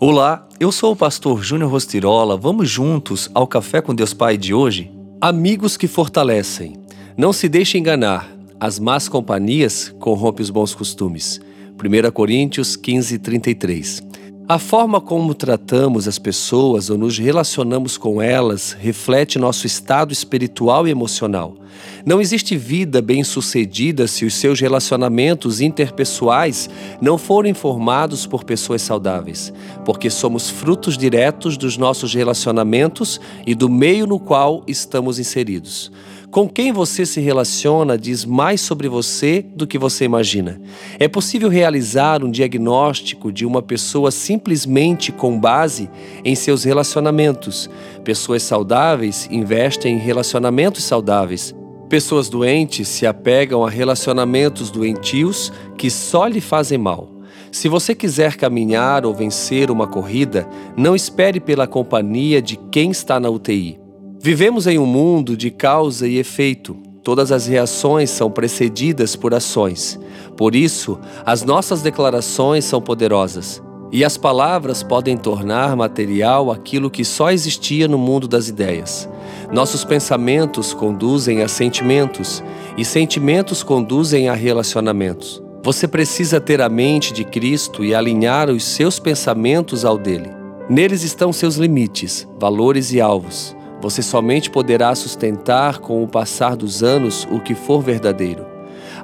Olá, eu sou o pastor Júnior Rostirola. Vamos juntos ao Café com Deus Pai de hoje? Amigos que fortalecem. Não se deixe enganar. As más companhias corrompem os bons costumes. 1 Coríntios 15, 33. A forma como tratamos as pessoas ou nos relacionamos com elas reflete nosso estado espiritual e emocional. Não existe vida bem-sucedida se os seus relacionamentos interpessoais não forem formados por pessoas saudáveis, porque somos frutos diretos dos nossos relacionamentos e do meio no qual estamos inseridos. Com quem você se relaciona diz mais sobre você do que você imagina. É possível realizar um diagnóstico de uma pessoa simplesmente com base em seus relacionamentos. Pessoas saudáveis investem em relacionamentos saudáveis. Pessoas doentes se apegam a relacionamentos doentios que só lhe fazem mal. Se você quiser caminhar ou vencer uma corrida, não espere pela companhia de quem está na UTI. Vivemos em um mundo de causa e efeito. Todas as reações são precedidas por ações. Por isso, as nossas declarações são poderosas. E as palavras podem tornar material aquilo que só existia no mundo das ideias. Nossos pensamentos conduzem a sentimentos, e sentimentos conduzem a relacionamentos. Você precisa ter a mente de Cristo e alinhar os seus pensamentos ao dele. Neles estão seus limites, valores e alvos. Você somente poderá sustentar com o passar dos anos o que for verdadeiro.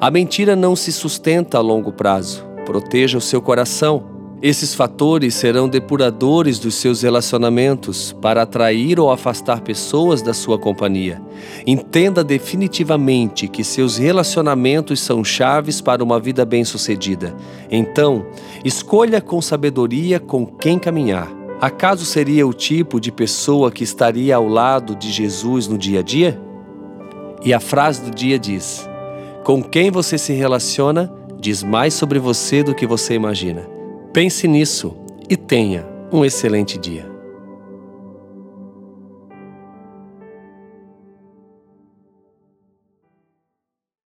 A mentira não se sustenta a longo prazo. Proteja o seu coração. Esses fatores serão depuradores dos seus relacionamentos para atrair ou afastar pessoas da sua companhia. Entenda definitivamente que seus relacionamentos são chaves para uma vida bem-sucedida. Então, escolha com sabedoria com quem caminhar. Acaso seria o tipo de pessoa que estaria ao lado de Jesus no dia a dia? E a frase do dia diz: Com quem você se relaciona diz mais sobre você do que você imagina. Pense nisso e tenha um excelente dia.